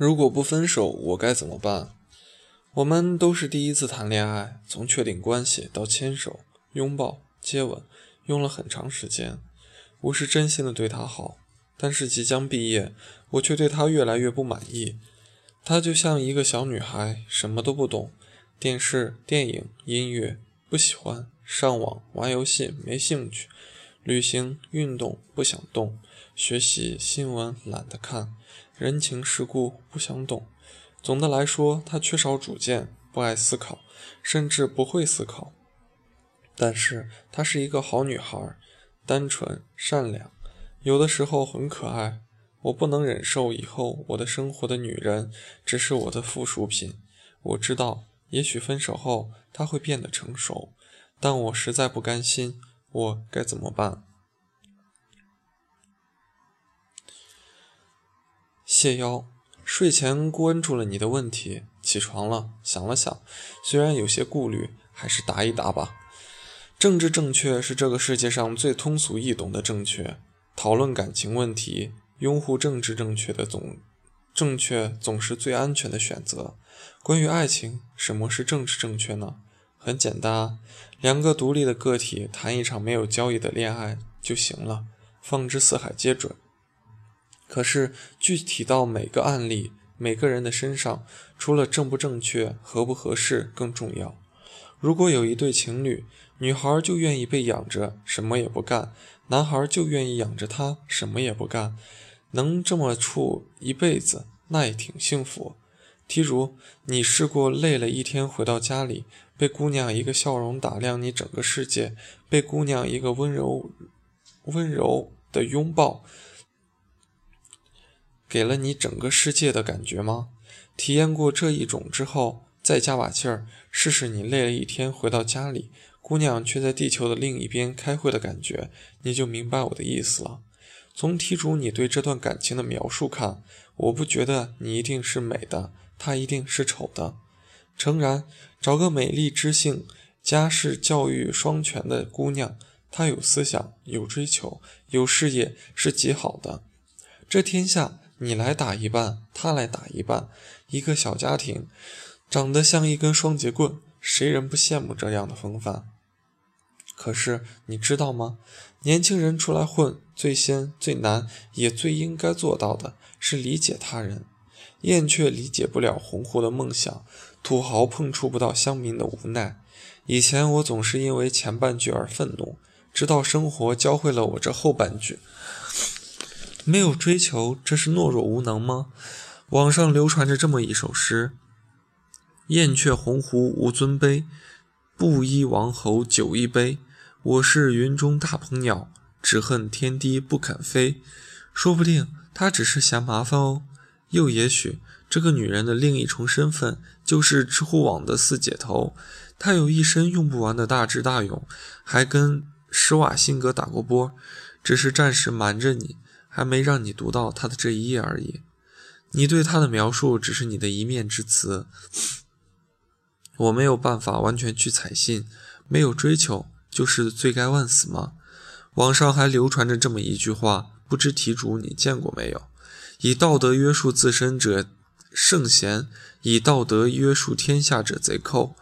如果不分手，我该怎么办？我们都是第一次谈恋爱，从确定关系到牵手、拥抱、接吻，用了很长时间。我是真心的对她好，但是即将毕业，我却对她越来越不满意。她就像一个小女孩，什么都不懂，电视、电影、音乐不喜欢，上网、玩游戏没兴趣，旅行、运动不想动，学习、新闻懒得看。人情世故不想懂，总的来说，她缺少主见，不爱思考，甚至不会思考。但是她是一个好女孩，单纯善良，有的时候很可爱。我不能忍受以后我的生活的女人只是我的附属品。我知道，也许分手后她会变得成熟，但我实在不甘心。我该怎么办？谢邀，睡前关注了你的问题，起床了，想了想，虽然有些顾虑，还是答一答吧。政治正确是这个世界上最通俗易懂的正确。讨论感情问题，拥护政治正确的总正确总是最安全的选择。关于爱情，什么是政治正确呢？很简单，两个独立的个体谈一场没有交易的恋爱就行了，放之四海皆准。可是具体到每个案例、每个人的身上，除了正不正确、合不合适更重要。如果有一对情侣，女孩就愿意被养着，什么也不干；男孩就愿意养着她，什么也不干，能这么处一辈子，那也挺幸福。譬如你试过累了一天回到家里，被姑娘一个笑容打亮你整个世界，被姑娘一个温柔、温柔的拥抱。给了你整个世界的感觉吗？体验过这一种之后，再加把劲儿，试试你累了一天回到家里，姑娘却在地球的另一边开会的感觉，你就明白我的意思了。从题主你对这段感情的描述看，我不觉得你一定是美的，她一定是丑的。诚然，找个美丽知性、家世教育双全的姑娘，她有思想、有追求、有事业，是极好的。这天下。你来打一半，他来打一半，一个小家庭，长得像一根双节棍，谁人不羡慕这样的风范？可是你知道吗？年轻人出来混，最先、最难，也最应该做到的是理解他人。燕雀理解不了鸿鹄的梦想，土豪碰触不到乡民的无奈。以前我总是因为前半句而愤怒，直到生活教会了我这后半句。没有追求，这是懦弱无能吗？网上流传着这么一首诗：“燕雀鸿鹄无尊卑，布衣王侯酒一杯。我是云中大鹏鸟，只恨天低不肯飞。”说不定她只是嫌麻烦哦。又也许，这个女人的另一重身份就是知乎网的四姐头。她有一身用不完的大智大勇，还跟施瓦辛格打过波，只是暂时瞒着你。还没让你读到他的这一页而已，你对他的描述只是你的一面之词，我没有办法完全去采信。没有追求就是罪该万死吗？网上还流传着这么一句话，不知题主你见过没有？以道德约束自身者圣贤，以道德约束天下者贼寇。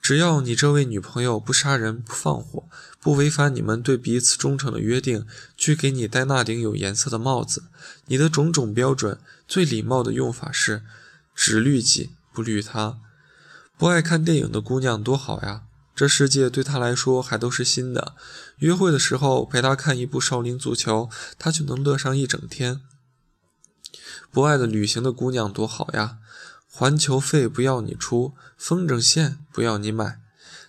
只要你这位女朋友不杀人、不放火、不违反你们对彼此忠诚的约定，去给你戴那顶有颜色的帽子，你的种种标准最礼貌的用法是：只绿己不绿他。不爱看电影的姑娘多好呀，这世界对她来说还都是新的。约会的时候陪她看一部少林足球，她就能乐上一整天。不爱的旅行的姑娘多好呀。环球费不要你出，风筝线不要你买，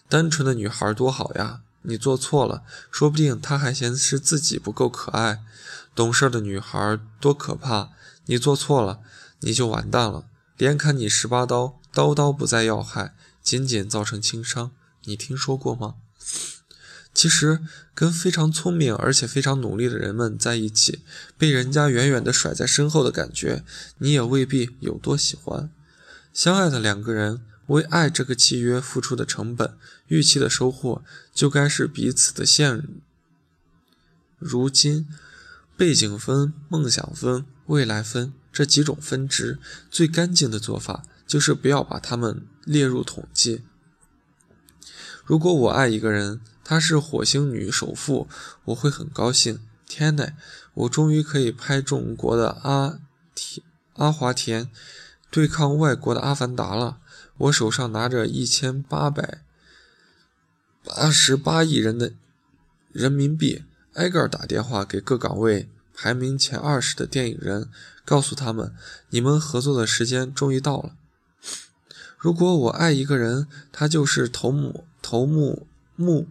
单纯的女孩多好呀！你做错了，说不定她还嫌是自己不够可爱。懂事的女孩多可怕！你做错了，你就完蛋了，连砍你十八刀，刀刀不再要害，仅仅造成轻伤。你听说过吗？其实，跟非常聪明而且非常努力的人们在一起，被人家远远地甩在身后的感觉，你也未必有多喜欢。相爱的两个人为爱这个契约付出的成本，预期的收获就该是彼此的现如今背景分、梦想分、未来分，这。几种分值，最干净的做法就是不要把它们列入统计。如果我爱一个人，她是火星女首富，我会很高兴。天呐，我终于可以拍中国的阿田阿华田，对抗外国的阿凡达了。我手上拿着一千八百八十八亿人的人民币，挨个打电话给各岗位排名前二十的电影人，告诉他们，你们合作的时间终于到了。如果我爱一个人，他就是头目头目目。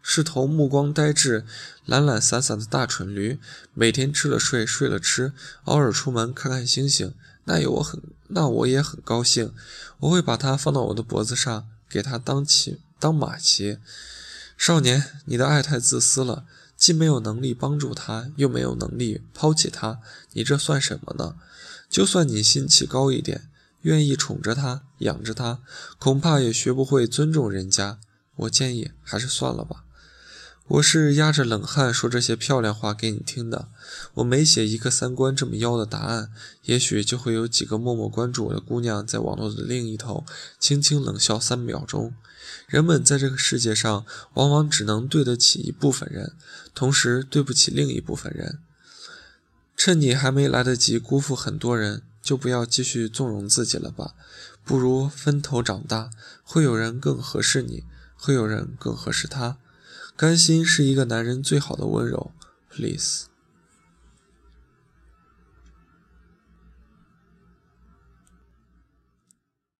是头目光呆滞、懒懒散散的大蠢驴，每天吃了睡，睡了吃，偶尔出门看看星星，那有我很，那我也很高兴。我会把它放到我的脖子上，给它当骑当马骑。少年，你的爱太自私了，既没有能力帮助他，又没有能力抛弃他，你这算什么呢？就算你心气高一点，愿意宠着他，养着他，恐怕也学不会尊重人家。我建议还是算了吧。我是压着冷汗说这些漂亮话给你听的。我每写一个三观这么妖的答案，也许就会有几个默默关注我的姑娘在网络的另一头轻轻冷笑三秒钟。人们在这个世界上往往只能对得起一部分人，同时对不起另一部分人。趁你还没来得及辜负很多人，就不要继续纵容自己了吧。不如分头长大，会有人更合适你，会有人更合适他。甘心是一个男人最好的温柔，please。